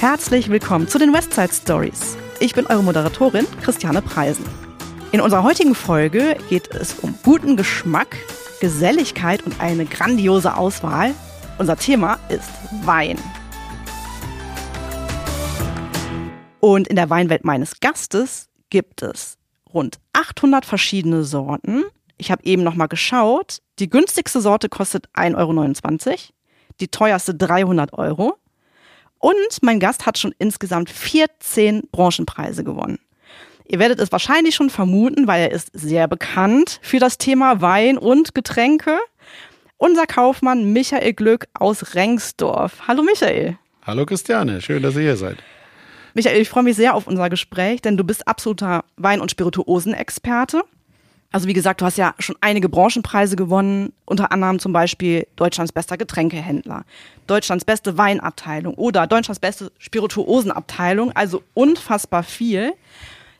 Herzlich willkommen zu den Westside Stories. Ich bin eure Moderatorin Christiane Preisen. In unserer heutigen Folge geht es um guten Geschmack, Geselligkeit und eine grandiose Auswahl. Unser Thema ist Wein. Und in der Weinwelt meines Gastes gibt es rund 800 verschiedene Sorten. Ich habe eben noch mal geschaut. Die günstigste Sorte kostet 1,29 Euro, die teuerste 300 Euro. Und mein Gast hat schon insgesamt 14 Branchenpreise gewonnen. Ihr werdet es wahrscheinlich schon vermuten, weil er ist sehr bekannt für das Thema Wein und Getränke. Unser Kaufmann Michael Glück aus Rengsdorf. Hallo Michael. Hallo Christiane, schön, dass ihr hier seid. Michael, ich freue mich sehr auf unser Gespräch, denn du bist absoluter Wein- und Spirituosenexperte. Also wie gesagt, du hast ja schon einige Branchenpreise gewonnen, unter anderem zum Beispiel Deutschlands bester Getränkehändler, Deutschlands beste Weinabteilung oder Deutschlands beste Spirituosenabteilung, also unfassbar viel.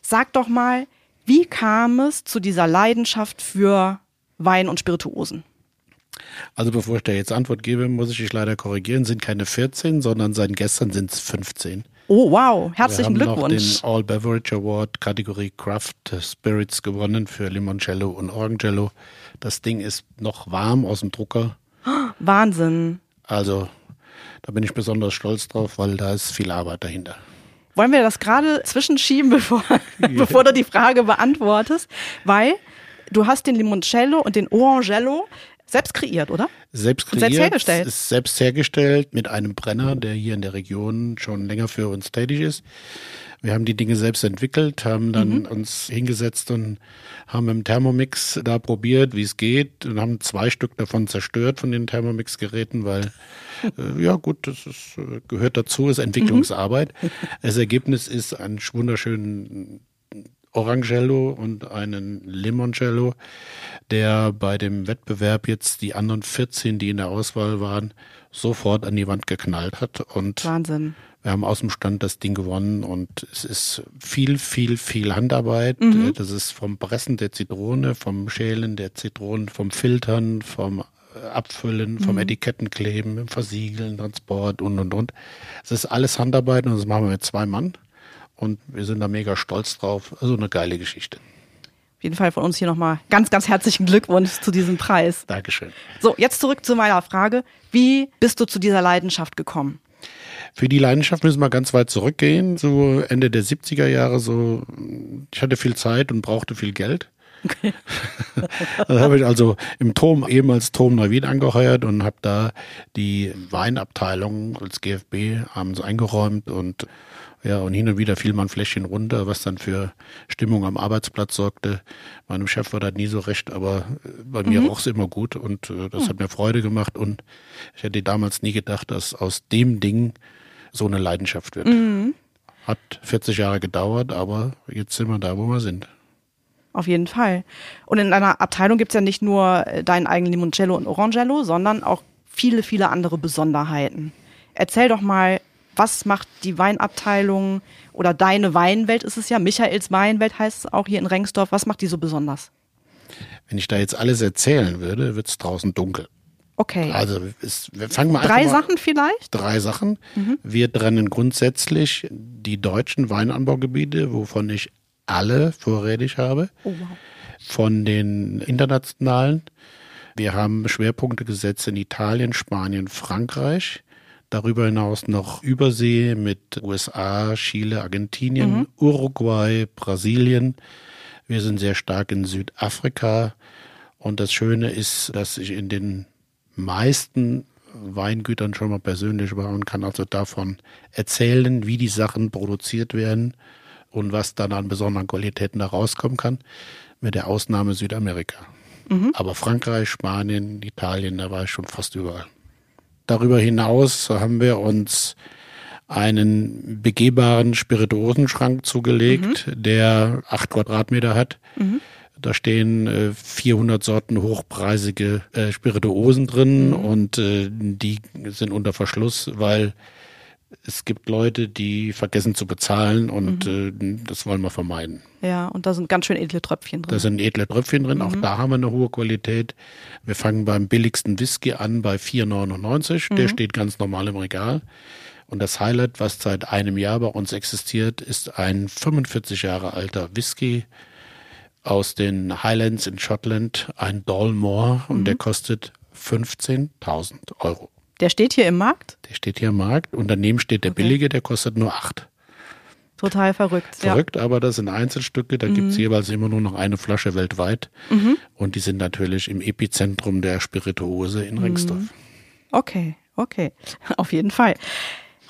Sag doch mal, wie kam es zu dieser Leidenschaft für Wein und Spirituosen? Also bevor ich da jetzt Antwort gebe, muss ich dich leider korrigieren, sind keine 14, sondern seit gestern sind es 15. Oh, wow. Herzlichen Wir haben Glückwunsch. noch den All Beverage Award Kategorie Craft Spirits gewonnen für Limoncello und Orangello. Das Ding ist noch warm aus dem Drucker. Wahnsinn. Also da bin ich besonders stolz drauf, weil da ist viel Arbeit dahinter. Wollen wir das gerade zwischenschieben, bevor, bevor du die Frage beantwortest? Weil du hast den Limoncello und den Orangello selbst kreiert, oder? Selbst kreiert, selbst hergestellt. ist selbst hergestellt mit einem Brenner, der hier in der Region schon länger für uns tätig ist. Wir haben die Dinge selbst entwickelt, haben dann uns hingesetzt und haben im Thermomix da probiert, wie es geht und haben zwei Stück davon zerstört von den Thermomix-Geräten, weil äh, ja gut, das ist, äh, gehört dazu, ist Entwicklungsarbeit. Das Ergebnis ist ein wunderschönen Orangello und einen Limoncello, der bei dem Wettbewerb jetzt die anderen 14, die in der Auswahl waren, sofort an die Wand geknallt hat. Und Wahnsinn. wir haben aus dem Stand das Ding gewonnen und es ist viel, viel, viel Handarbeit. Äh, Das ist vom Pressen der Zitrone, vom Schälen der Zitronen, vom Filtern, vom äh, Abfüllen, vom Etikettenkleben, Versiegeln, Transport und, und, und. Es ist alles Handarbeit und das machen wir mit zwei Mann. Und wir sind da mega stolz drauf. Also eine geile Geschichte. Auf jeden Fall von uns hier nochmal ganz, ganz herzlichen Glückwunsch zu diesem Preis. Dankeschön. So, jetzt zurück zu meiner Frage. Wie bist du zu dieser Leidenschaft gekommen? Für die Leidenschaft müssen wir ganz weit zurückgehen, so Ende der 70er Jahre. So, ich hatte viel Zeit und brauchte viel Geld. Dann habe ich also im Turm, ehemals Turm Neuwied angeheuert und habe da die Weinabteilung als GFB abends eingeräumt und ja, und hin und wieder fiel mal ein Fläschchen runter, was dann für Stimmung am Arbeitsplatz sorgte. Meinem Chef war das nie so recht, aber äh, bei mir roch es immer gut und äh, das hat mir Freude gemacht und ich hätte damals nie gedacht, dass aus dem Ding so eine Leidenschaft wird. Hat 40 Jahre gedauert, aber jetzt sind wir da, wo wir sind. Auf jeden Fall. Und in deiner Abteilung gibt's ja nicht nur äh, deinen eigenen Limoncello und Orangello, sondern auch viele, viele andere Besonderheiten. Erzähl doch mal, was macht die Weinabteilung oder deine Weinwelt ist es ja, Michaels Weinwelt heißt es auch hier in Rengsdorf, was macht die so besonders? Wenn ich da jetzt alles erzählen würde, wird es draußen dunkel. Okay. Also es, wir fangen mal einfach Drei mal, Sachen vielleicht? Drei Sachen. Wir trennen grundsätzlich die deutschen Weinanbaugebiete, wovon ich alle vorrätig habe, Oh, wow. von den internationalen. Wir haben Schwerpunkte gesetzt in Italien, Spanien, Frankreich. Darüber hinaus noch Übersee mit USA, Chile, Argentinien, Uruguay, Brasilien. Wir sind sehr stark in Südafrika. Und das Schöne ist, dass ich in den meisten Weingütern schon mal persönlich war und kann also davon erzählen, wie die Sachen produziert werden und was dann an besonderen Qualitäten da rauskommen kann, mit der Ausnahme Südamerika. Aber Frankreich, Spanien, Italien, da war ich schon fast überall. Darüber hinaus haben wir uns einen begehbaren Spirituosenschrank zugelegt, der acht Quadratmeter hat. Da stehen äh, 400 Sorten hochpreisige äh, Spirituosen drin und äh, die sind unter Verschluss, weil es gibt Leute, die vergessen zu bezahlen und äh, das wollen wir vermeiden. Ja, und da sind ganz schön edle Tröpfchen drin. Da sind edle Tröpfchen drin, auch da haben wir eine hohe Qualität. Wir fangen beim billigsten Whisky an bei 4,99, der steht ganz normal im Regal. Und das Highlight, was seit einem Jahr bei uns existiert, ist ein 45 Jahre alter Whisky aus den Highlands in Schottland, ein Dalmore, und der kostet 15.000 Euro. Der steht hier im Markt? Der steht hier im Markt und daneben steht der Okay. billige, der kostet nur 8. Total verrückt. Verrückt, aber das sind Einzelstücke, da gibt's jeweils immer nur noch eine Flasche weltweit. Und die sind natürlich im Epizentrum der Spirituose in Ringsdorf. Ja. Okay, okay. Auf jeden Fall.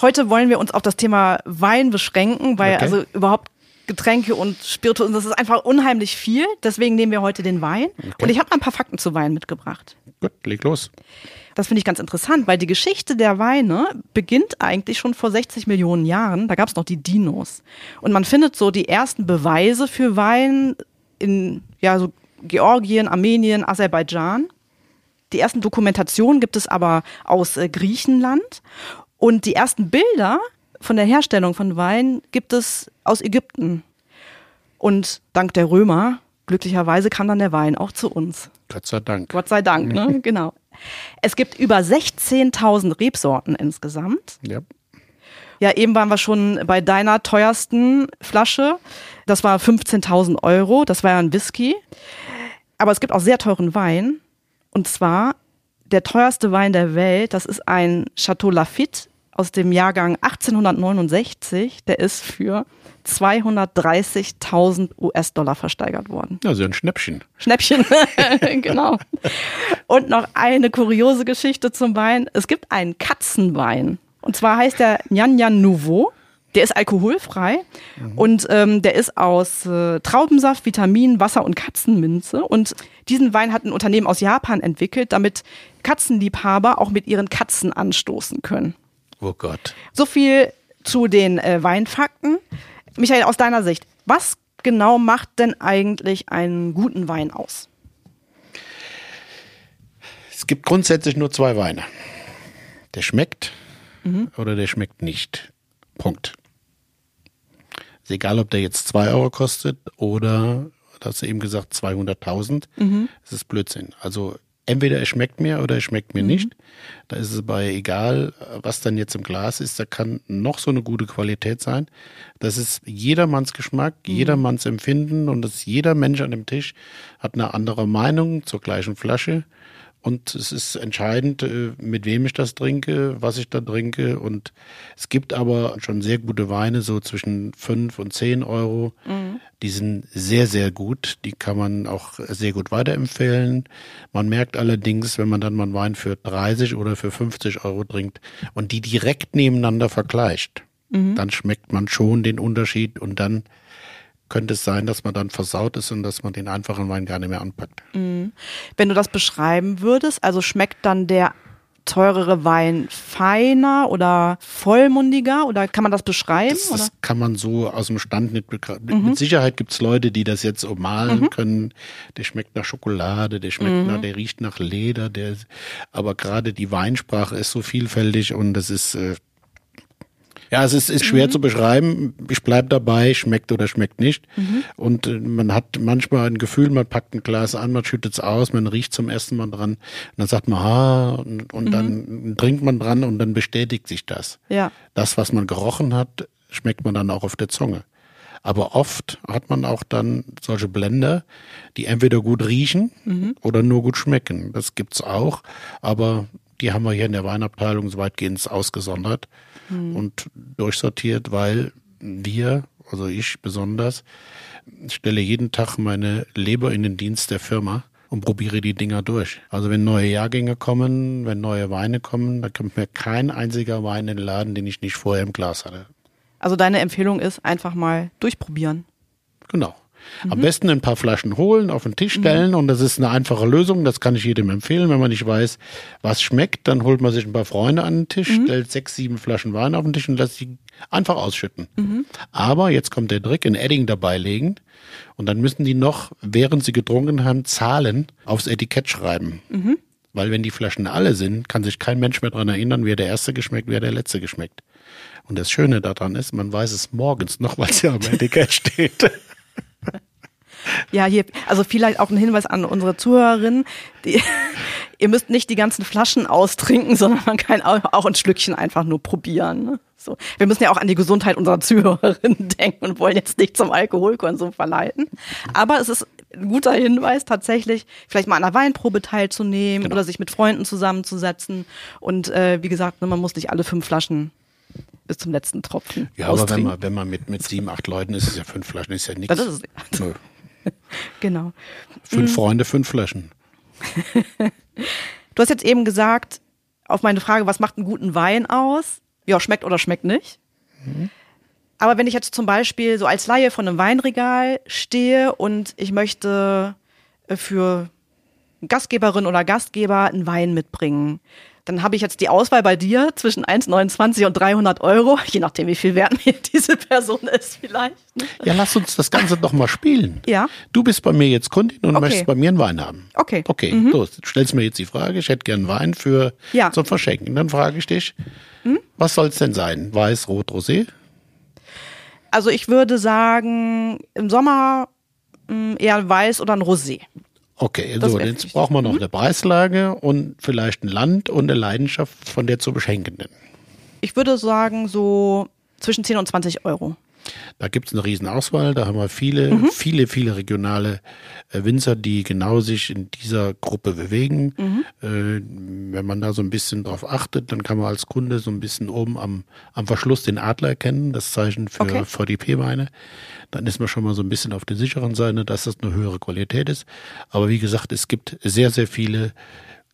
Heute wollen wir uns auf das Thema Wein beschränken, weil Okay. also überhaupt Getränke und Spirituosen, das ist einfach unheimlich viel. Deswegen nehmen wir heute den Wein. Und ich habe mal ein paar Fakten zu Wein mitgebracht. Gut, leg los. Das finde ich ganz interessant, weil die Geschichte der Weine beginnt eigentlich schon vor 60 Millionen Jahren. Da gab es noch die Dinos. Und man findet so die ersten Beweise für Wein in ja, so Georgien, Armenien, Aserbaidschan. Die ersten Dokumentationen gibt es aber aus äh, Griechenland. Und die ersten Bilder von der Herstellung von Wein gibt es aus Ägypten. Und dank der Römer, glücklicherweise, kam dann der Wein auch zu uns. Gott sei Dank. Gott sei Dank, ne? genau. Es gibt über 16.000 Rebsorten insgesamt. Ja. Ja, eben waren wir schon bei deiner teuersten Flasche. Das war 15.000 Euro. Das war ja ein Whisky. Aber es gibt auch sehr teuren Wein. Und zwar der teuerste Wein der Welt. Das ist ein Chateau Lafite aus dem Jahrgang 1869. Der ist für 230.000 US-Dollar versteigert worden. Also ein Schnäppchen. Schnäppchen, genau. Und noch eine kuriose Geschichte zum Wein. Es gibt einen Katzenwein. Und zwar heißt der Nyan Nyan Nouveau. Der ist alkoholfrei und ähm, der ist aus äh, Traubensaft, Vitamin, Wasser und Katzenminze. Und diesen Wein hat ein Unternehmen aus Japan entwickelt, damit Katzenliebhaber auch mit ihren Katzen anstoßen können. Oh Gott. So viel zu den äh, Weinfakten. Michael, aus deiner Sicht, was genau macht denn eigentlich einen guten Wein aus? Es gibt grundsätzlich nur zwei Weine. Der schmeckt oder der schmeckt nicht. Punkt. Ist egal, ob der jetzt 2 Euro kostet oder, da hast du eben gesagt, 200.000. Das ist Blödsinn. Also entweder er schmeckt mir oder er schmeckt mir nicht. Da ist es bei egal, was dann jetzt im Glas ist, da kann noch so eine gute Qualität sein. Das ist jedermanns Geschmack, jedermanns Empfinden und das jeder Mensch an dem Tisch hat eine andere Meinung zur gleichen Flasche. Und es ist entscheidend, äh, mit wem ich das trinke, was ich da trinke. Und es gibt aber schon sehr gute Weine, so zwischen fünf und zehn Euro. Die sind sehr, sehr gut. Die kann man auch sehr gut weiterempfehlen. Man merkt allerdings, wenn man dann mal einen Wein für 30 oder für 50 Euro trinkt und die direkt nebeneinander vergleicht, dann schmeckt man schon den Unterschied und dann könnte es sein, dass man dann versaut ist und dass man den einfachen Wein gar nicht mehr anpackt. Wenn du das beschreiben würdest, also schmeckt dann der teurere Wein feiner oder vollmundiger oder kann man das beschreiben? Das, das kann man so aus dem Stand nicht begreifen. Mit, mit Sicherheit gibt es Leute, die das jetzt so malen können. Der schmeckt nach Schokolade, der schmeckt nach, der riecht nach Leder, der, aber gerade die Weinsprache ist so vielfältig und das ist, äh, ja, es ist, ist schwer zu beschreiben. Ich bleib dabei, schmeckt oder schmeckt nicht. Und äh, man hat manchmal ein Gefühl, man packt ein Glas an, man schüttet es aus, man riecht zum ersten Mal dran. Und dann sagt man, ha, und, und dann trinkt man dran und dann bestätigt sich das Ja. das, was man gerochen hat, schmeckt man dann auch auf der Zunge. Aber oft hat man auch dann solche Blender, die entweder gut riechen oder nur gut schmecken. Das gibt's auch, aber die haben wir hier in der Weinabteilung so weitgehend ausgesondert und durchsortiert, weil wir, also ich besonders, stelle jeden Tag meine Leber in den Dienst der Firma und probiere die Dinger durch. Also wenn neue Jahrgänge kommen, wenn neue Weine kommen, da kommt mir kein einziger Wein in den Laden, den ich nicht vorher im Glas hatte. Also deine Empfehlung ist einfach mal durchprobieren. Genau. Am besten ein paar Flaschen holen, auf den Tisch stellen und das ist eine einfache Lösung. Das kann ich jedem empfehlen. Wenn man nicht weiß, was schmeckt, dann holt man sich ein paar Freunde an den Tisch, stellt sechs, sieben Flaschen Wein auf den Tisch und lässt sie einfach ausschütten. Aber jetzt kommt der Trick, ein Edding dabei legen und dann müssen die noch, während sie getrunken haben, Zahlen aufs Etikett schreiben. Weil wenn die Flaschen alle sind, kann sich kein Mensch mehr dran erinnern, wer der erste geschmeckt, wer der letzte geschmeckt. Und das Schöne daran ist, man weiß es morgens noch, weil es ja am Etikett steht. Ja, hier, also vielleicht auch ein Hinweis an unsere Zuhörerinnen. Die, Ihr müsst nicht die ganzen Flaschen austrinken, sondern man kann auch ein Schlückchen einfach nur probieren. Ne? So. Wir müssen ja auch an die Gesundheit unserer Zuhörerinnen denken und wollen jetzt nicht zum Alkoholkonsum verleiten. Aber es ist ein guter Hinweis, tatsächlich vielleicht mal an einer Weinprobe teilzunehmen genau. oder sich mit Freunden zusammenzusetzen. Und äh, wie gesagt, ne, man muss nicht alle fünf Flaschen bis zum letzten Tropfen. Ja, aber wenn man, wenn man mit, mit sieben, acht Leuten ist, ist ja fünf Flaschen, ist ja nichts. Das ist es. Nö. genau. Fünf mhm. Freunde, fünf Flaschen. du hast jetzt eben gesagt, auf meine Frage, was macht einen guten Wein aus? Ja, schmeckt oder schmeckt nicht. Mhm. Aber wenn ich jetzt zum Beispiel so als Laie von einem Weinregal stehe und ich möchte äh, für Gastgeberin oder Gastgeber einen Wein mitbringen, dann habe ich jetzt die Auswahl bei dir zwischen 1,29 und 300 Euro, je nachdem, wie viel wert mir diese Person ist vielleicht. Ne? Ja, lass uns das Ganze doch mal spielen. Ja. Du bist bei mir jetzt Kundin und okay. möchtest bei mir einen Wein haben. Okay. Okay, mhm. du stellst mir jetzt die Frage, ich hätte gern Wein für ja. zum Verschenken. Dann frage ich dich, mhm. was soll es denn sein? Weiß, Rot, Rosé? Also ich würde sagen, im Sommer mm, eher weiß oder ein Rosé. Okay, das so, jetzt brauchen wir noch mhm. eine Preislage und vielleicht ein Land und eine Leidenschaft von der zu beschenkenden. Ich würde sagen, so zwischen 10 und 20 Euro. Da gibt es eine Riesenauswahl, da haben wir viele, mhm. viele, viele regionale äh, Winzer, die genau sich in dieser Gruppe bewegen. Mhm. Äh, wenn man da so ein bisschen drauf achtet, dann kann man als Kunde so ein bisschen oben am, am Verschluss den Adler erkennen, das Zeichen für okay. VDP-Weine. Dann ist man schon mal so ein bisschen auf der sicheren Seite, dass das eine höhere Qualität ist. Aber wie gesagt, es gibt sehr, sehr viele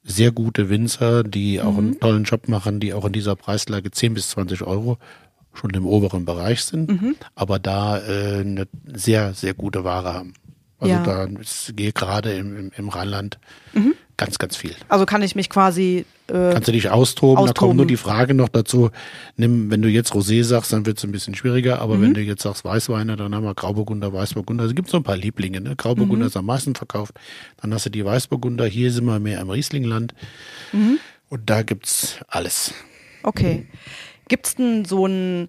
sehr gute Winzer, die auch mhm. einen tollen Job machen, die auch in dieser Preislage 10 bis 20 Euro schon im oberen Bereich sind, mhm. aber da äh, eine sehr, sehr gute Ware haben. Also ja. da geht gerade im, im, im Rheinland mhm. ganz, ganz viel. Also kann ich mich quasi äh, Kannst du dich austoben, austoben, da kommt nur die Frage noch dazu, nimm, wenn du jetzt Rosé sagst, dann wird es ein bisschen schwieriger, aber mhm. wenn du jetzt sagst Weißweine, dann haben wir Grauburgunder, Weißburgunder, also gibt so ein paar Lieblinge, ne? Grauburgunder mhm. ist am meisten verkauft, dann hast du die Weißburgunder, hier sind wir mehr im Rieslingland mhm. und da gibt's alles. Okay. Gibt es denn so einen,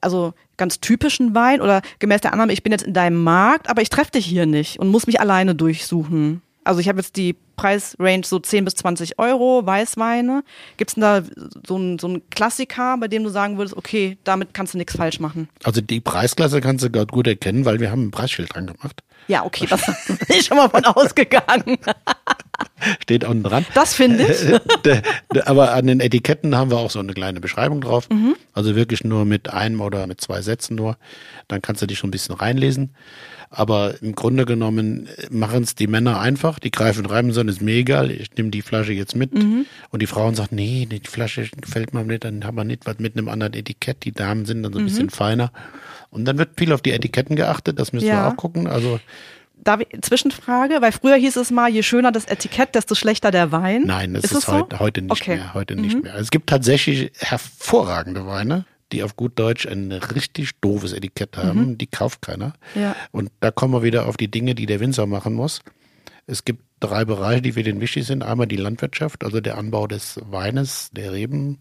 also ganz typischen Wein oder gemäß der Annahme, ich bin jetzt in deinem Markt, aber ich treffe dich hier nicht und muss mich alleine durchsuchen? Also ich habe jetzt die Preisrange so 10 bis 20 Euro, Weißweine. Gibt es denn da so einen so Klassiker, bei dem du sagen würdest, okay, damit kannst du nichts falsch machen? Also die Preisklasse kannst du gerade gut erkennen, weil wir haben ein Preisschild dran gemacht. Ja, okay, das bin ich schon mal von ausgegangen. Steht unten dran. Das finde ich. Aber an den Etiketten haben wir auch so eine kleine Beschreibung drauf. Mhm. Also wirklich nur mit einem oder mit zwei Sätzen nur. Dann kannst du dich schon ein bisschen reinlesen. Aber im Grunde genommen machen es die Männer einfach. Die greifen rein und sagen, ist mir egal, ich nehme die Flasche jetzt mit. Mhm. Und die Frauen sagen, nee, die Flasche gefällt mir nicht, dann haben wir nicht was mit einem anderen Etikett. Die Damen sind dann so ein mhm. bisschen feiner. Und dann wird viel auf die Etiketten geachtet, das müssen ja. wir auch gucken. Also Ich, Zwischenfrage, weil früher hieß es mal, je schöner das Etikett, desto schlechter der Wein. Nein, das ist, ist heute, so? heute nicht okay. mehr. Heute nicht mhm. mehr. Es gibt tatsächlich hervorragende Weine, die auf gut Deutsch ein richtig doofes Etikett haben. Mhm. Die kauft keiner. Ja. Und da kommen wir wieder auf die Dinge, die der Winzer machen muss. Es gibt drei Bereiche, die für den wichtig sind. Einmal die Landwirtschaft, also der Anbau des Weines, der Reben.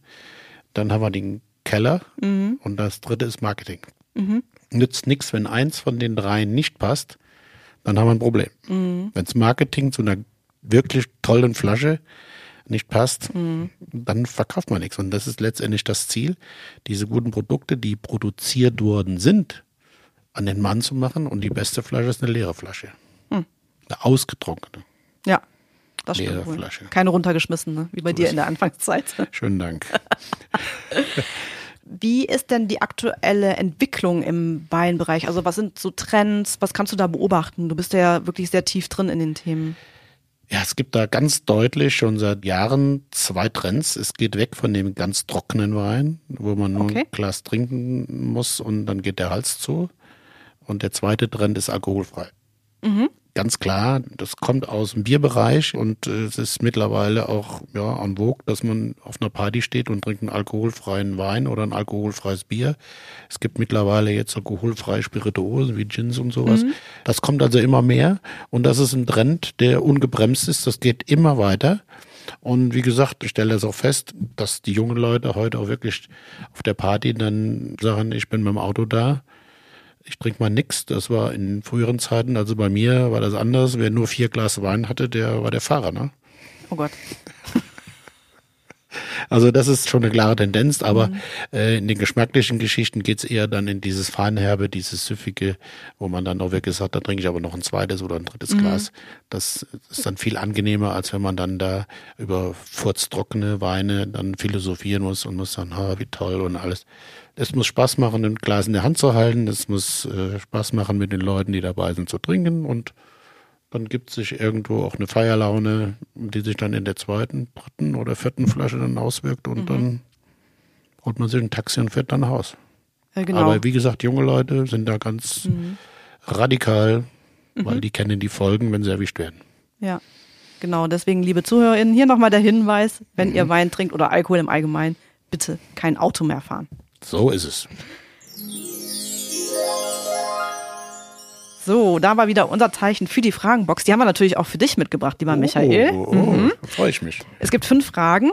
Dann haben wir den Keller mhm. und das dritte ist Marketing. Mhm. Nützt nichts, wenn eins von den drei nicht passt, dann haben wir ein Problem. Mhm. Wenns Marketing zu einer wirklich tollen Flasche nicht passt, mhm. dann verkauft man nichts. Und das ist letztendlich das Ziel, diese guten Produkte, die produziert worden sind, an den Mann zu machen. Und die beste Flasche ist eine leere Flasche. Mhm. Eine ausgetrocknete. Ja, das leere stimmt. Flasche. Keine runtergeschmissene, wie bei so dir in der Anfangszeit. Schönen Dank. Wie ist denn die aktuelle Entwicklung im Weinbereich? Also was sind so Trends? Was kannst du da beobachten? Du bist ja wirklich sehr tief drin in den Themen. Ja, es gibt da ganz deutlich schon seit Jahren zwei Trends. Es geht weg von dem ganz trockenen Wein, wo man nur okay. ein Glas trinken muss und dann geht der Hals zu. Und der zweite Trend ist alkoholfrei. Mhm ganz klar, das kommt aus dem Bierbereich und äh, es ist mittlerweile auch ja en vogue, dass man auf einer Party steht und trinkt einen alkoholfreien Wein oder ein alkoholfreies Bier. Es gibt mittlerweile jetzt alkoholfreie Spirituosen wie Gins und sowas. Mhm. Das kommt also immer mehr und das ist ein Trend, der ungebremst ist. Das geht immer weiter. Und wie gesagt, ich stelle das auch fest, dass die jungen Leute heute auch wirklich auf der Party dann sagen, ich bin mit dem Auto da ich trinke mal nix. Das war in früheren Zeiten, also bei mir war das anders. Wer nur vier Glas Wein hatte, der war der Fahrer, ne? Oh Gott. Also das ist schon eine klare Tendenz, aber mhm. äh, in den geschmacklichen Geschichten geht's eher dann in dieses Feinherbe, dieses Süffige, wo man dann auch wirklich sagt, da trinke ich aber noch ein zweites oder ein drittes mhm. Glas. Das ist dann viel angenehmer, als wenn man dann da über furztrockene Weine dann philosophieren muss und muss sagen, ha, wie toll und alles. Es muss Spaß machen, ein Glas in der Hand zu halten. Es muss äh, Spaß machen, mit den Leuten, die dabei sind, zu trinken und dann gibt es sich irgendwo auch eine Feierlaune, die sich dann in der zweiten, dritten oder vierten Flasche dann auswirkt und mhm. dann holt man sich ein Taxi und fährt dann nach Haus. Ja, genau. Aber wie gesagt, junge Leute sind da ganz mhm. radikal, weil mhm. die kennen die Folgen, wenn sie erwischt werden. Ja, genau. Deswegen, liebe ZuhörerInnen, hier nochmal der Hinweis, wenn ihr mhm. Wein trinkt oder Alkohol im Allgemeinen, bitte kein Auto mehr fahren. So ist es. So, da war wieder unser Zeichen für die Fragenbox. Die haben wir natürlich auch für dich mitgebracht, lieber oh, Michael. Oh, oh, mhm. freue ich mich. Es gibt fünf Fragen.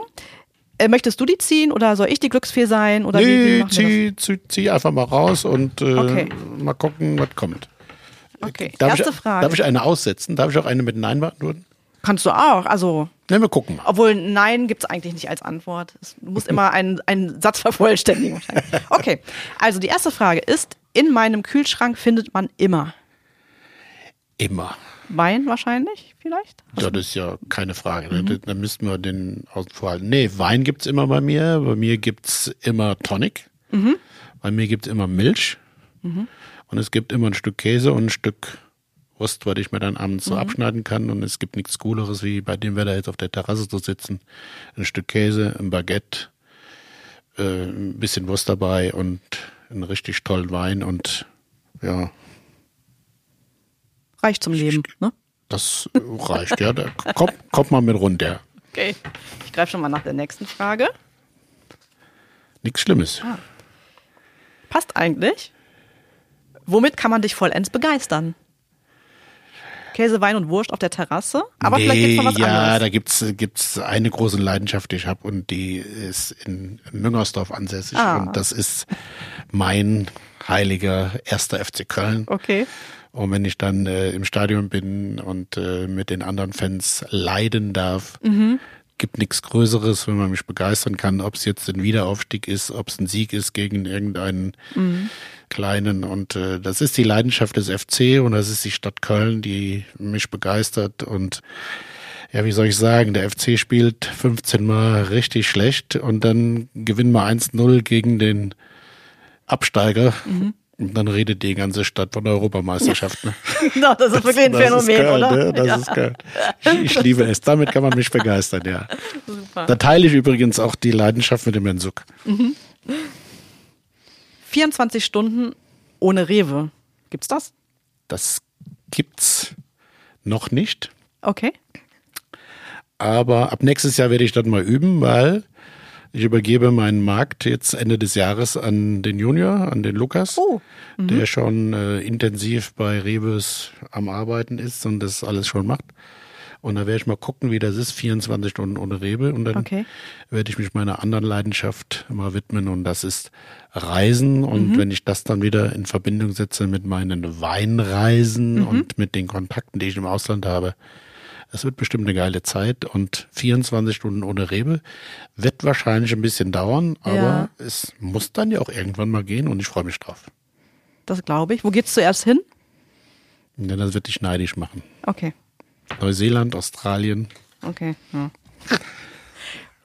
Äh, möchtest du die ziehen oder soll ich die Glücksfee sein? Oder nee, wie, wie zieh, zieh, zieh, einfach mal raus und äh, okay. mal gucken, was kommt. Okay, darf erste ich, Frage. Darf ich eine aussetzen? Darf ich auch eine mit Nein beantworten? Kannst du auch. Also. Ne, wir gucken mal. Obwohl Nein gibt es eigentlich nicht als Antwort. Du musst immer einen, einen Satz vervollständigen. Okay, also die erste Frage ist: In meinem Kühlschrank findet man immer. Immer. Wein wahrscheinlich, vielleicht? Ja, das ist ja keine Frage. Ne? Mhm. Da müssten wir den außen vor halten. Nee, Wein gibt's immer bei mir. Bei mir gibt's immer Tonic. Mhm. Bei mir gibt's immer Milch. Mhm. Und es gibt immer ein Stück Käse und ein Stück Wurst, was ich mir dann abends so mhm. abschneiden kann. Und es gibt nichts Cooleres, wie bei dem Wetter jetzt auf der Terrasse zu sitzen. Ein Stück Käse, ein Baguette, äh, ein bisschen Wurst dabei und einen richtig tollen Wein und ja, Reicht zum Leben, ne? Das reicht, ja. Da kommt, kommt mal mit runter. Okay. Ich greife schon mal nach der nächsten Frage. Nichts Schlimmes. Ah. Passt eigentlich. Womit kann man dich vollends begeistern? Käse, Wein und Wurst auf der Terrasse? Aber nee, vielleicht gibt's noch was ja, anderes. Ja, da gibt's gibt's eine große Leidenschaft, die ich habe und die ist in Müngersdorf ansässig ah. und das ist mein heiliger erster FC Köln. Okay. Und wenn ich dann äh, im Stadion bin und äh, mit den anderen Fans leiden darf, mhm. Gibt nichts Größeres, wenn man mich begeistern kann, ob es jetzt ein Wiederaufstieg ist, ob es ein Sieg ist gegen irgendeinen mhm. kleinen. Und äh, das ist die Leidenschaft des FC und das ist die Stadt Köln, die mich begeistert und ja, wie soll ich sagen, der FC spielt 15 Mal richtig schlecht und dann gewinnen wir 1-0 gegen den Absteiger. Mhm. Und dann redet die ganze Stadt von der Europameisterschaft. Ne? no, das ist wirklich ein das Phänomen, geil, oder? Ne? Das ja. ist geil. Ich, ich, liebe es. Damit kann man mich begeistern, ja. Super. Da teile ich übrigens auch die Leidenschaft mit dem Enzug. Mhm. 24 Stunden ohne Rewe. Gibt's das? Das gibt's noch nicht. Okay. Aber ab nächstes Jahr werde ich dann mal üben, weil ich übergebe meinen Markt jetzt Ende des Jahres an den Junior, an den Lukas, oh. mhm. der schon äh, intensiv bei Rebus am Arbeiten ist und das alles schon macht. Und da werde ich mal gucken, wie das ist, 24 Stunden ohne Rebe. Und dann okay. werde ich mich meiner anderen Leidenschaft mal widmen und das ist Reisen. Und mhm. wenn ich das dann wieder in Verbindung setze mit meinen Weinreisen mhm. und mit den Kontakten, die ich im Ausland habe, es wird bestimmt eine geile Zeit und 24 Stunden ohne Rebe wird wahrscheinlich ein bisschen dauern, aber ja. es muss dann ja auch irgendwann mal gehen und ich freue mich drauf. Das glaube ich. Wo geht's zuerst hin? Ja, das wird dich neidisch machen. Okay. Neuseeland, Australien. Okay. Ja.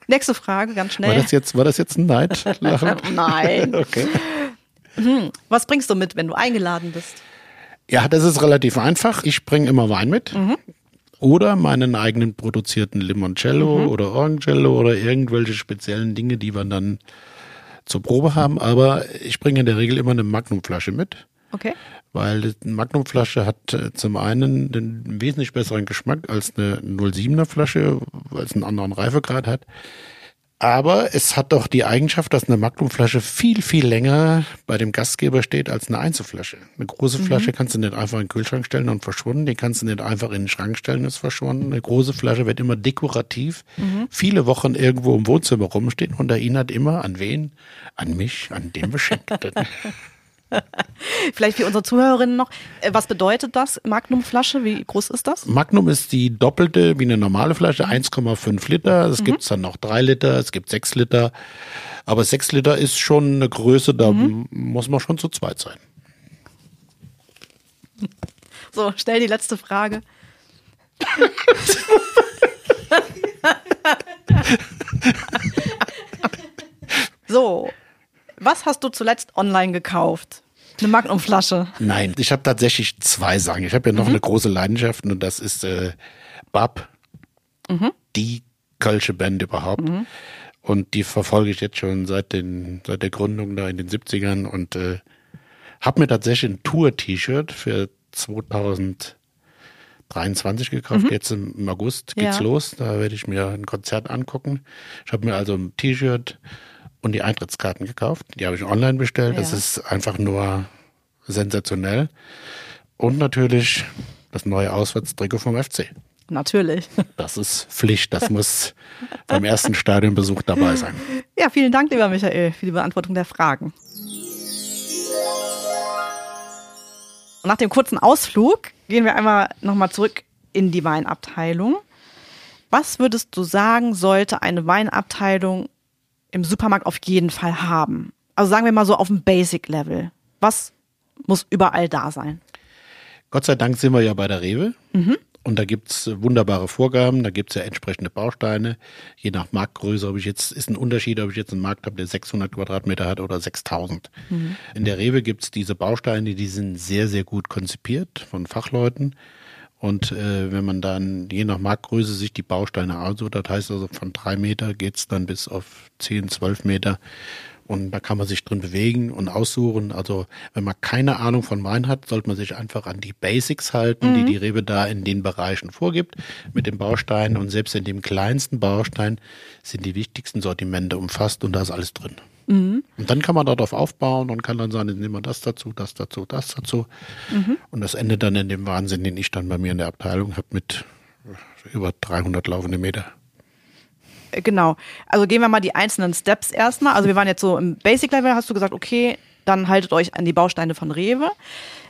Nächste Frage, ganz schnell. War das jetzt, war das jetzt ein Neid? Nein. okay. Hm. Was bringst du mit, wenn du eingeladen bist? Ja, das ist relativ einfach. Ich bringe immer Wein mit. Mhm oder meinen eigenen produzierten Limoncello mhm. oder Orangello oder irgendwelche speziellen Dinge, die wir dann zur Probe haben. Aber ich bringe in der Regel immer eine Magnumflasche mit. Okay. Weil eine Magnumflasche hat äh, zum einen den wesentlich besseren Geschmack als eine 07er Flasche, weil es einen anderen Reifegrad hat. Aber es hat doch die Eigenschaft, dass eine Magnumflasche viel, viel länger bei dem Gastgeber steht als eine Einzelflasche. Eine große mhm. Flasche kannst du nicht einfach in den Kühlschrank stellen und verschwunden. Die kannst du nicht einfach in den Schrank stellen und ist verschwunden. Eine große Flasche wird immer dekorativ mhm. viele Wochen irgendwo im Wohnzimmer rumstehen und erinnert immer an wen? An mich, an den Beschenkten. Vielleicht für unsere Zuhörerinnen noch. Äh, was bedeutet das, Magnum-Flasche? Wie groß ist das? Magnum ist die doppelte wie eine normale Flasche, 1,5 Liter. Es mhm. gibt dann noch drei Liter, es gibt sechs Liter. Aber sechs Liter ist schon eine Größe, da mhm. muss man schon zu zweit sein. So, stell die letzte Frage. so, was hast du zuletzt online gekauft? Eine Magnumflasche. Nein, ich habe tatsächlich zwei Sachen. Ich habe ja noch mhm. eine große Leidenschaft und das ist äh, Bab, mhm. die Kölsche Band überhaupt. Mhm. Und die verfolge ich jetzt schon seit, den, seit der Gründung da in den 70ern und äh, habe mir tatsächlich ein Tour-T-Shirt für 2023 gekauft. Mhm. Jetzt im August geht's ja. los. Da werde ich mir ein Konzert angucken. Ich habe mir also ein T-Shirt und die Eintrittskarten gekauft. Die habe ich online bestellt. Ja. Das ist einfach nur sensationell. Und natürlich das neue Auswärtstrikot vom FC. Natürlich. Das ist Pflicht. Das muss beim ersten Stadionbesuch dabei sein. Ja, vielen Dank, lieber Michael, für die Beantwortung der Fragen. Nach dem kurzen Ausflug gehen wir einmal nochmal zurück in die Weinabteilung. Was würdest du sagen, sollte eine Weinabteilung im Supermarkt auf jeden Fall haben? Also sagen wir mal so auf dem Basic-Level. Was muss überall da sein? Gott sei Dank sind wir ja bei der Rewe. Mhm. Und da gibt's wunderbare Vorgaben, da gibt's ja entsprechende Bausteine. Je nach Marktgröße ob ich jetzt, ist ein Unterschied, ob ich jetzt einen Markt habe, der 600 Quadratmeter hat oder 6000. Mhm. In der Rewe gibt's diese Bausteine, die sind sehr, sehr gut konzipiert von Fachleuten. Und äh, wenn man dann je nach Marktgröße sich die Bausteine aussucht, das heißt also von drei Meter geht's dann bis auf 10, 12 Meter. Und da kann man sich drin bewegen und aussuchen. Also wenn man keine Ahnung von Wein hat, sollte man sich einfach an die Basics halten, mhm. die die Rewe da in den Bereichen vorgibt mit den Bausteinen. Und selbst in dem kleinsten Baustein sind die wichtigsten Sortimente umfasst und da ist alles drin. Mhm. Und dann kann man darauf aufbauen und kann dann sagen, nehmen wir das dazu, das dazu, das dazu. Mhm. Und das endet dann in dem Wahnsinn, den ich dann bei mir in der Abteilung habe mit über 300 laufende Meter genau. Also gehen wir mal die einzelnen Steps erstmal. Also wir waren jetzt so im Basic-Level, hast du gesagt, okay, dann haltet euch an die Bausteine von Rewe.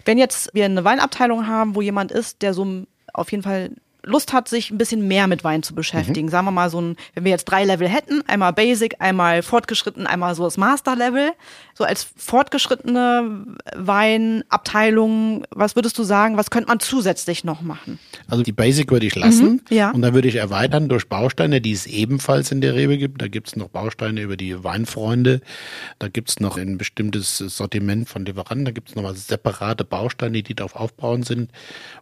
Wenn jetzt wir eine Weinabteilung haben, wo jemand ist, der so auf jeden Fall Lust hat, sich ein bisschen mehr mit Wein zu beschäftigen. Mhm. Sagen wir mal so ein, wenn wir jetzt drei Level hätten, einmal Basic, einmal fortgeschritten, einmal so das Master-Level. So als fortgeschrittene Weinabteilung, was würdest du sagen, was könnte man zusätzlich noch machen? Also die Basic würde ich lassen. Mhm, ja. Und dann würde ich erweitern durch Bausteine, die es ebenfalls in der Rewe gibt. Da gibt es noch Bausteine über die Weinfreunde. Da gibt es noch ein bestimmtes Sortiment von Lieferanten. Da gibt es nochmal separate Bausteine, die darauf aufbauen sind.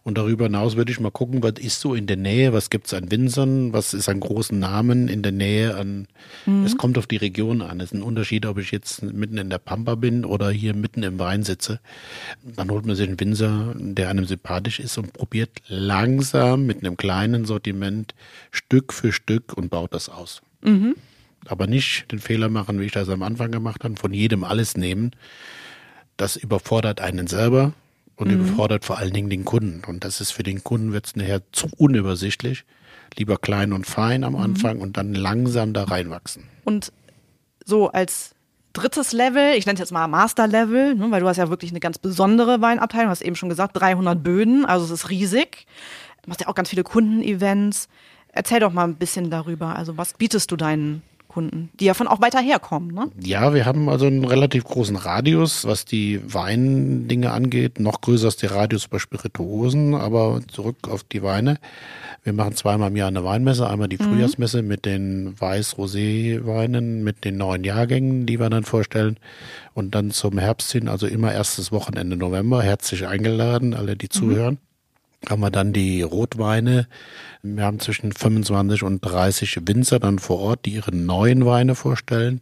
Und darüber hinaus würde ich mal gucken, was ist so in der Nähe, was gibt es an Winzern, was ist an großen Namen in der Nähe an. Mhm. Es kommt auf die Region an. Es ist ein Unterschied, ob ich jetzt mitten in der Pampa bin oder hier mitten im Wein sitze. Dann holt man sich einen Winzer, der einem sympathisch ist und probiert langsam mit einem kleinen Sortiment Stück für Stück und baut das aus. Mhm. Aber nicht den Fehler machen, wie ich das am Anfang gemacht habe, von jedem alles nehmen. Das überfordert einen selber und mhm. überfordert vor allen Dingen den Kunden. Und das ist für den Kunden wird es nachher zu unübersichtlich. Lieber klein und fein am mhm. Anfang mhm. und dann langsam da reinwachsen. Und so als drittes Level, ich nenne es jetzt mal Master Level, ne, weil du hast ja wirklich eine ganz besondere Weinabteilung, hast eben schon gesagt, 300 Böden, also es ist riesig. Du machst ja auch ganz viele Kundenevents. Erzähl doch mal ein bisschen darüber. Also was bietest du deinen Kunden, die ja von auch weiter herkommen. Ne? Ja, wir haben also einen relativ großen Radius, was die Weindinge angeht. Noch größer ist der Radius bei Spirituosen, aber zurück auf die Weine. Wir machen zweimal im Jahr eine Weinmesse. Einmal die mhm. Frühjahrsmesse mit den Weiß-Rosé-Weinen, mit den neuen Jahrgängen, die wir dann vorstellen. Und dann zum Herbst hin, also immer erstes Wochenende November, herzlich eingeladen, alle, die mhm. zuhören haben wir dann die Rotweine. Wir haben zwischen 25 und 30 Winzer dann vor Ort, die ihre neuen Weine vorstellen,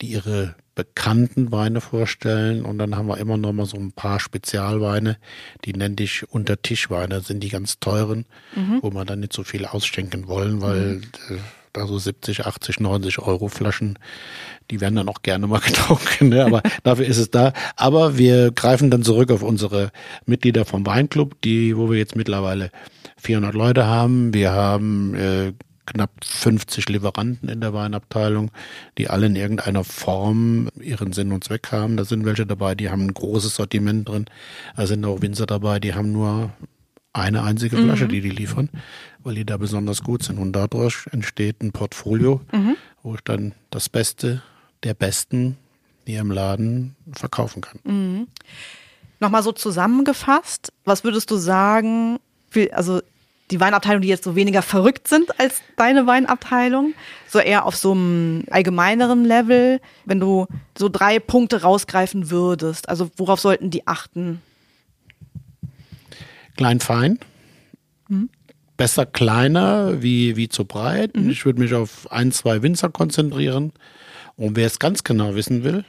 die ihre bekannten Weine vorstellen und dann haben wir immer noch mal so ein paar Spezialweine, die nenne ich Untertischweine, sind die ganz teuren, mhm. wo wir dann nicht so viel ausschenken wollen, weil mhm. Äh, da so 70, 80, 90 Euro Flaschen, die werden dann auch gerne mal getrunken, ne? aber dafür ist es da. Aber wir greifen dann zurück auf unsere Mitglieder vom Weinclub, die, wo wir jetzt mittlerweile 400 Leute haben. Wir haben äh, knapp 50 Lieferanten in der Weinabteilung, die alle in irgendeiner Form ihren Sinn und Zweck haben. Da sind welche dabei, die haben ein großes Sortiment drin. Da sind auch Winzer dabei, die haben nur eine einzige Flasche, mhm. die die liefern, weil die da besonders gut sind. Und dadurch entsteht ein Portfolio, mhm. wo ich dann das Beste der Besten hier im Laden verkaufen kann. Mhm. Nochmal so zusammengefasst, was würdest du sagen, also die Weinabteilung, die jetzt so weniger verrückt sind als deine Weinabteilung, so eher auf so einem allgemeineren Level, wenn du so drei Punkte rausgreifen würdest, also worauf sollten die achten? Klein, fein. Mhm. Besser kleiner wie, wie zu breit. Mhm. Ich würde mich auf ein, zwei Winzer konzentrieren. Und wer es ganz genau wissen will,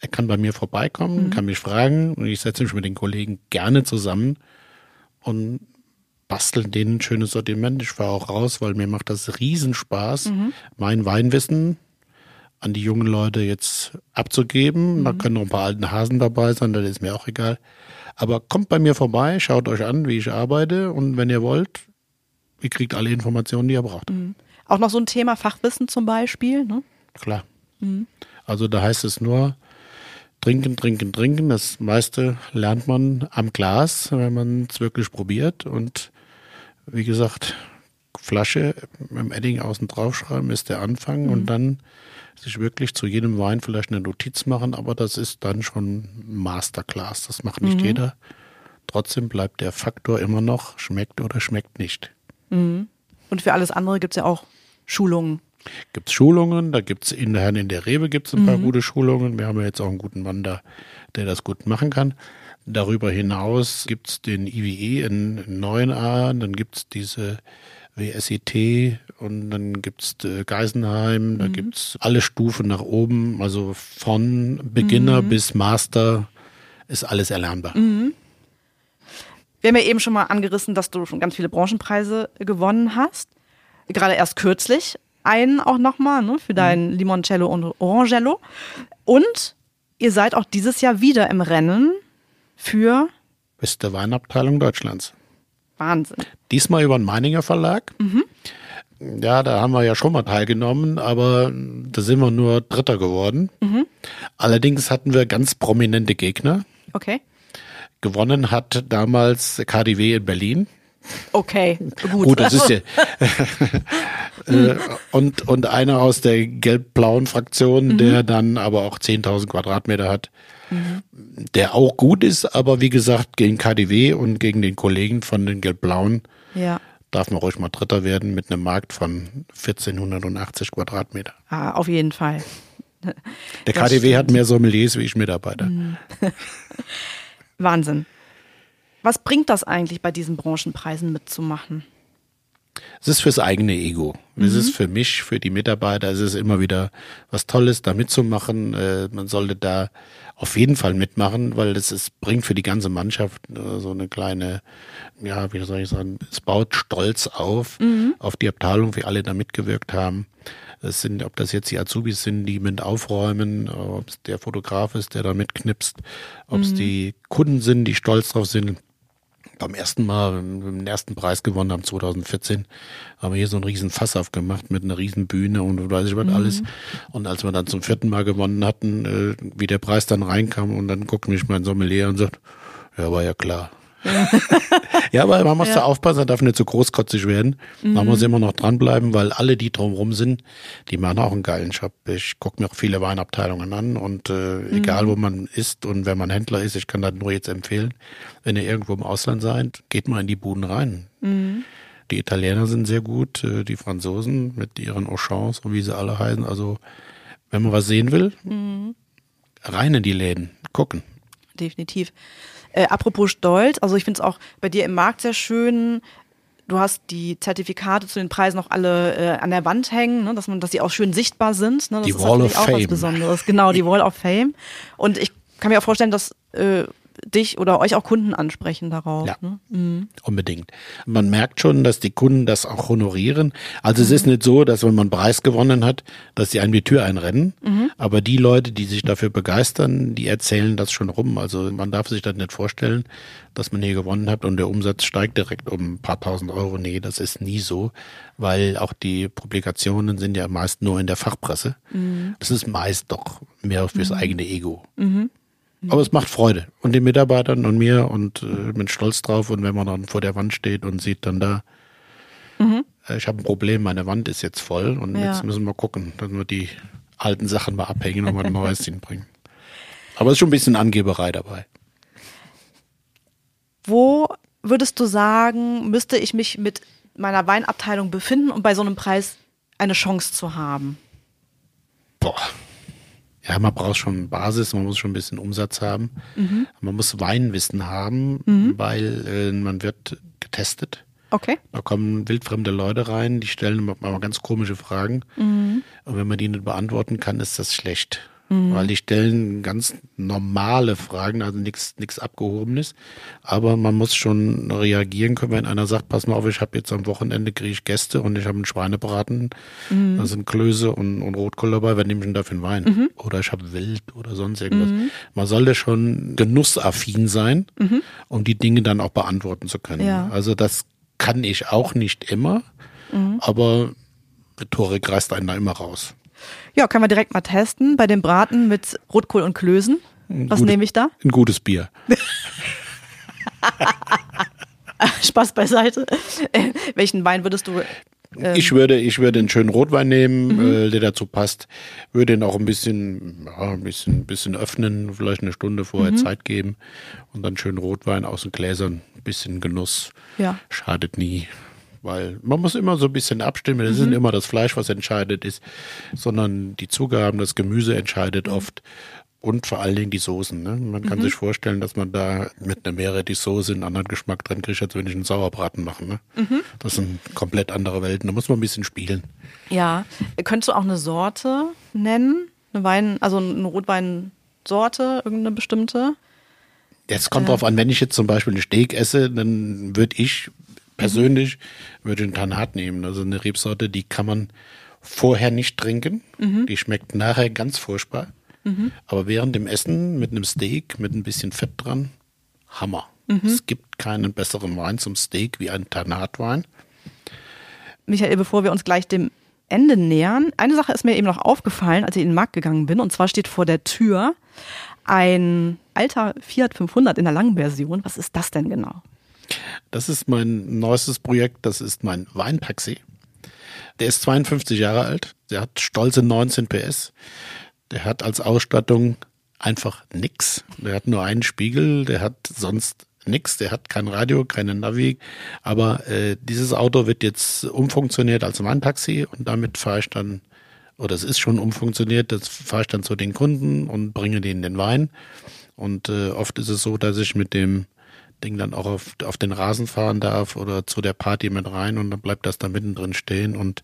er kann bei mir vorbeikommen, mhm. kann mich fragen und ich setze mich mit den Kollegen gerne zusammen und basteln denen ein schönes Sortiment. Ich fahre auch raus, weil mir macht das Riesenspaß, mhm. mein Weinwissen an die jungen Leute jetzt abzugeben. Mhm. Da können noch ein paar alten Hasen dabei sein, das ist mir auch egal. Aber kommt bei mir vorbei, schaut euch an, wie ich arbeite und wenn ihr wollt, ihr kriegt alle Informationen, die ihr braucht. Mhm. Auch noch so ein Thema Fachwissen zum Beispiel, ne? Klar. Mhm. Also da heißt es nur, trinken, trinken, trinken. Das meiste lernt man am Glas, wenn man es wirklich probiert. Und wie gesagt, Flasche dem Edding außen draufschreiben ist der Anfang mhm. und dann sich wirklich zu jedem Wein vielleicht eine Notiz machen, aber das ist dann schon Masterclass. Das macht nicht mhm. jeder. Trotzdem bleibt der Faktor immer noch, schmeckt oder schmeckt nicht. Mhm. Und für alles andere gibt es ja auch Schulungen. Gibt es Schulungen, da gibt es in der, in der Rewe gibt es ein paar mhm. gute Schulungen. Wir haben ja jetzt auch einen guten Mann da, der das gut machen kann. Darüber hinaus gibt es den IWE in, in 9a, dann gibt es diese WSET und dann gibt es äh, Geisenheim, da mhm. gibt es alle Stufen nach oben, also von Beginner mhm. bis Master ist alles erlernbar. Mhm. Wir haben ja eben schon mal angerissen, dass du schon ganz viele Branchenpreise gewonnen hast. Gerade erst kürzlich einen auch nochmal ne, für dein mhm. Limoncello und Orangello. Und ihr seid auch dieses Jahr wieder im Rennen für Beste Weinabteilung Deutschlands. Wahnsinn. Diesmal über den Meininger Verlag. Mhm. Ja, da haben wir ja schon mal teilgenommen, aber da sind wir nur Dritter geworden. Mhm. Allerdings hatten wir ganz prominente Gegner. Okay. Gewonnen hat damals KDW in Berlin. Okay, gut. Gut, das ist ja. äh, und, und einer aus der gelb-blauen Fraktion, mhm. der dann aber auch 10.000 Quadratmeter hat, mhm. der auch gut ist, aber wie gesagt, gegen KDW und gegen den Kollegen von den gelb-blauen ja. darf man ruhig mal Dritter werden mit einem Markt von 1480 Quadratmeter. Ah, auf jeden Fall. Der das KDW stimmt. hat mehr Sommeliers wie ich Mitarbeiter. Mhm. Wahnsinn. Was bringt das eigentlich bei diesen Branchenpreisen mitzumachen? Es ist fürs eigene Ego. Mhm. Es ist für mich, für die Mitarbeiter, es ist immer wieder was Tolles, da mitzumachen. Äh, man sollte da auf jeden Fall mitmachen, weil das ist, bringt für die ganze Mannschaft äh, so eine kleine, ja, wie soll ich sagen, es baut Stolz auf, mhm. auf die Abteilung, wie alle da mitgewirkt haben. Es sind, ob das jetzt die Azubis sind, die mit aufräumen, ob es der Fotograf ist, der da mitknipst, ob es mhm. die Kunden sind, die stolz drauf sind beim ersten Mal den ersten Preis gewonnen haben, 2014, haben wir hier so einen riesen Fass aufgemacht mit einer riesen Bühne und weiß ich was mhm. alles. Und als wir dann zum vierten Mal gewonnen hatten, äh, wie der Preis dann reinkam und dann guckt mich mein Sommelier und sagt, ja, war ja klar. ja, aber man muss ja. da aufpassen, darf nicht zu großkotzig werden. Mhm. Man muss immer noch dranbleiben, weil alle, die drumherum sind, die machen auch einen geilen Job. Ich gucke mir auch viele Weinabteilungen an und äh, mhm. egal wo man ist und wenn man Händler ist, ich kann das nur jetzt empfehlen, wenn ihr irgendwo im Ausland seid, geht mal in die Buden rein. Mhm. Die Italiener sind sehr gut, äh, die Franzosen mit ihren Auchands und wie sie alle heißen. Also wenn man was sehen will, mhm. rein in die Läden, gucken. Definitiv. Äh, apropos Stolz, also ich finde es auch bei dir im Markt sehr schön. Du hast die Zertifikate zu den Preisen noch alle äh, an der Wand hängen, ne, dass man, dass sie auch schön sichtbar sind. Ne? Das die ist Wall of auch Fame. was Besonderes. Genau, die Wall of Fame. Und ich kann mir auch vorstellen, dass äh, dich oder euch auch Kunden ansprechen darauf. Ja. Ne? Mhm. Unbedingt. Man merkt schon, dass die Kunden das auch honorieren. Also es ist nicht so, dass wenn man einen Preis gewonnen hat, dass sie einem die Tür einrennen. Aber die Leute, die sich dafür begeistern, die erzählen das schon rum. Also man darf sich das nicht vorstellen, dass man hier gewonnen hat und der Umsatz steigt direkt um ein paar tausend Euro. Nee, das ist nie so, weil auch die Publikationen sind ja meist nur in der Fachpresse. Das ist meist doch mehr fürs eigene Ego. Aber es macht Freude. Und den Mitarbeitern und mir und äh, bin stolz drauf. Und wenn man dann vor der Wand steht und sieht dann da, äh, ich habe ein Problem, meine Wand ist jetzt voll und Ja. jetzt müssen wir gucken, dass wir die alten Sachen mal abhängen und mal ein neues hinbringen. Aber es ist schon ein bisschen Angeberei dabei. Wo würdest du sagen, müsste ich mich mit meiner Weinabteilung befinden, um bei so einem Preis eine Chance zu haben? Boah. Ja, man braucht schon Basis, man muss schon ein bisschen Umsatz haben. Man muss Weinwissen haben, weil äh, man wird getestet. Okay. Da kommen wildfremde Leute rein, die stellen mal mal ganz komische Fragen. Und wenn man die nicht beantworten kann, ist das schlecht. Weil die stellen ganz normale Fragen, also nichts nichts Abgehobenes. Aber man muss schon reagieren können, wenn einer sagt, pass mal auf, ich habe jetzt am Wochenende kriege ich Gäste und ich habe einen Schweinebraten, da sind Klöße und, und Rotkohl dabei, wer nehme ich denn dafür einen Wein? Oder ich habe Wild oder sonst irgendwas. Man sollte schon genussaffin sein, um die Dinge dann auch beantworten zu können. Ja. Also das kann ich auch nicht immer, aber Rhetorik reißt einen da immer raus. Ja, können wir direkt mal testen. Bei dem Braten mit Rotkohl und Klößen. Was Gute- nehme ich da? Ein gutes Bier. Spaß beiseite. Äh, welchen Wein würdest du? Ähm. Ich würde, ich würde einen schönen Rotwein nehmen, äh, der dazu passt. Würde ihn auch ein bisschen, ja, ein bisschen, bisschen öffnen, vielleicht eine Stunde vorher Zeit geben und dann schön Rotwein aus den Gläsern, ein bisschen Genuss. Ja. Schadet nie. Weil man muss immer so ein bisschen abstimmen. Es ist nicht immer das Fleisch, was entscheidet ist, sondern die Zugaben, das Gemüse entscheidet oft. Und vor allen Dingen die Soßen. Ne? Man kann sich vorstellen, dass man da mit einer Meerrettich-Soße einen anderen Geschmack drin kriegt, als wenn ich einen Sauerbraten mache. Ne? Das sind komplett andere Welten. Da muss man ein bisschen spielen. Ja. Könntest du auch eine Sorte nennen? Eine Wein, also eine Rotweinsorte, irgendeine bestimmte? Jetzt kommt drauf an, wenn ich jetzt zum Beispiel einen Steak esse, dann würde ich persönlich würde einen Tanat nehmen. Also eine Rebsorte, die kann man vorher nicht trinken. Die schmeckt nachher ganz furchtbar. Aber während dem Essen mit einem Steak, mit ein bisschen Fett dran, Hammer. Es gibt keinen besseren Wein zum Steak wie ein Tanatwein. Michael, bevor wir uns gleich dem Ende nähern, eine Sache ist mir eben noch aufgefallen, als ich in den Markt gegangen bin. Und zwar steht vor der Tür ein alter Fiat 500 in der langen Version. Was ist das denn genau? Das ist mein neuestes Projekt, das ist mein Weintaxi. Der ist 52 Jahre alt, der hat stolze 19 PS. Der hat als Ausstattung einfach nix. Der hat nur einen Spiegel, der hat sonst nix, der hat kein Radio, keine Navi. Aber äh, dieses Auto wird jetzt umfunktioniert als Weintaxi und damit fahre ich dann, oder es ist schon umfunktioniert, das fahre ich dann zu den Kunden und bringe denen den Wein. Und äh, oft ist es so, dass ich mit dem Ding dann auch auf, auf den Rasen fahren darf oder zu der Party mit rein und dann bleibt das da mittendrin stehen und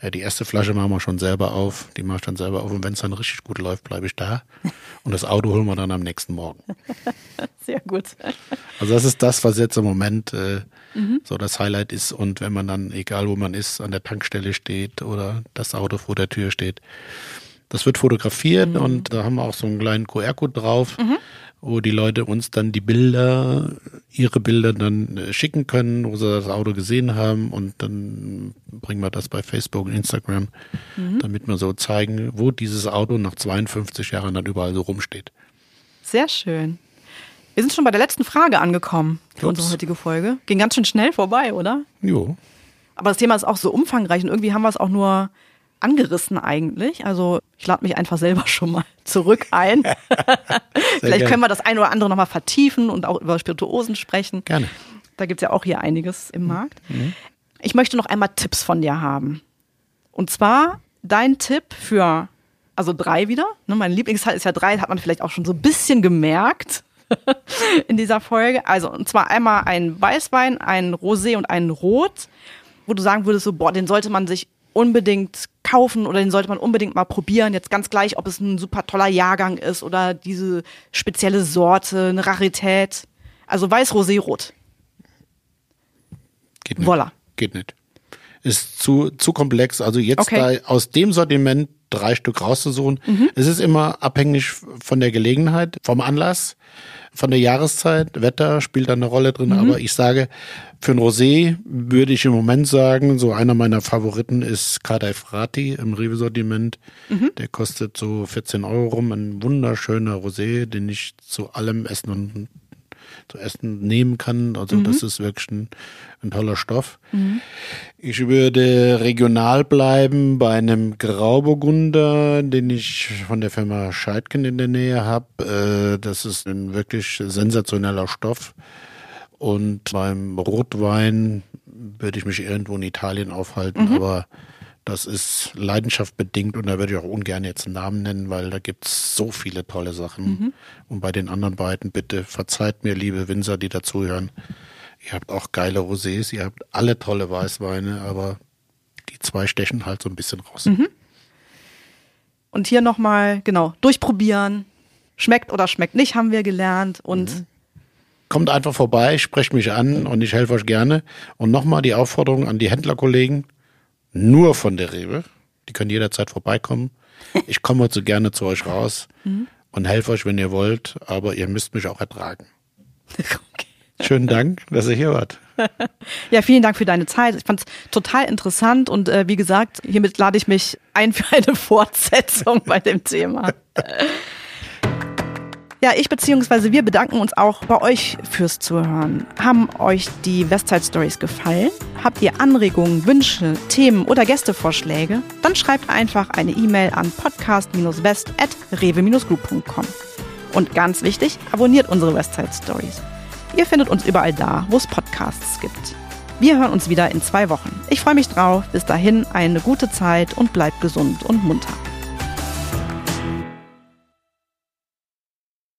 äh, die erste Flasche machen wir schon selber auf, die mache ich dann selber auf und wenn es dann richtig gut läuft, bleibe ich da und das Auto holen wir dann am nächsten Morgen. Sehr gut. Also das ist das, was jetzt im Moment äh, so das Highlight ist und wenn man dann, egal wo man ist, an der Tankstelle steht oder das Auto vor der Tür steht, das wird fotografiert und da haben wir auch so einen kleinen QR-Code drauf, wo die Leute uns dann die Bilder, ihre Bilder dann äh, schicken können, wo sie das Auto gesehen haben und dann bringen wir das bei Facebook und Instagram, damit wir so zeigen, wo dieses Auto nach 52 Jahren dann überall so rumsteht. Sehr schön. Wir sind schon bei der letzten Frage angekommen für Ups. unsere heutige Folge. Ging ganz schön schnell vorbei, oder? Jo. Aber das Thema ist auch so umfangreich und irgendwie haben wir es auch nur angerissen eigentlich. Also ich lade mich einfach selber schon mal zurück ein. Vielleicht können wir das eine oder andere nochmal vertiefen und auch über Spirituosen sprechen. Gerne. Da gibt's ja auch hier einiges im Markt. Ich möchte noch einmal Tipps von dir haben. Und zwar dein Tipp für, also drei wieder. Ne, mein Lieblingsteil ist ja drei, hat man vielleicht auch schon so ein bisschen gemerkt in dieser Folge. Also, und zwar einmal ein Weißwein, ein Rosé und ein Rot, wo du sagen würdest, so, boah, den sollte man sich unbedingt kaufen oder den sollte man unbedingt mal probieren. Jetzt ganz gleich, ob es ein super toller Jahrgang ist oder diese spezielle Sorte, eine Rarität. Also weiß, rosé, rot. Geht nicht. Voila. Geht nicht. Ist zu, zu komplex. Also jetzt Okay. da aus dem Sortiment drei Stück rauszusuchen. Es ist immer abhängig von der Gelegenheit, vom Anlass, von der Jahreszeit. Wetter spielt da eine Rolle drin. Aber ich sage, für ein Rosé würde ich im Moment sagen, so einer meiner Favoriten ist Kadai Frati im Rewe-Sortiment. Der kostet so 14 Euro rum. Ein wunderschöner Rosé, den ich zu allem essen und zu essen nehmen kann. Also das ist wirklich ein, ein toller Stoff. Ich würde regional bleiben bei einem Grauburgunder, den ich von der Firma Scheidken in der Nähe habe. Äh, das ist ein wirklich sensationeller Stoff. Und beim Rotwein würde ich mich irgendwo in Italien aufhalten, aber das ist Leidenschaft bedingt und da würde ich auch ungern jetzt einen Namen nennen, weil da gibt's so viele tolle Sachen. Und bei den anderen beiden bitte verzeiht mir, liebe Winzer, die dazuhören. Ihr habt auch geile Rosés, ihr habt alle tolle Weißweine, aber die zwei stechen halt so ein bisschen raus. Und hier nochmal, genau, durchprobieren. Schmeckt oder schmeckt nicht, haben wir gelernt. Und Kommt einfach vorbei, sprecht mich an und ich helfe euch gerne. Und nochmal die Aufforderung an die Händlerkollegen, nur von der Rewe. Die können jederzeit vorbeikommen. Ich komme so gerne zu euch raus und helfe euch, wenn ihr wollt, aber ihr müsst mich auch ertragen. okay. Schönen Dank, dass ihr hier wart. Ja, vielen Dank für deine Zeit. Ich fand es total interessant und äh, wie gesagt, hiermit lade ich mich ein für eine Fortsetzung bei dem Thema. Ja, ich beziehungsweise wir bedanken uns auch bei euch fürs Zuhören. Haben euch die Westside Stories gefallen? Habt ihr Anregungen, Wünsche, Themen oder Gästevorschläge? Dann schreibt einfach eine E-Mail an podcast-west.rewe-group.com. Und ganz wichtig, abonniert unsere Westside Stories. Ihr findet uns überall da, wo es Podcasts gibt. Wir hören uns wieder in zwei Wochen. Ich freue mich drauf. Bis dahin eine gute Zeit und bleibt gesund und munter.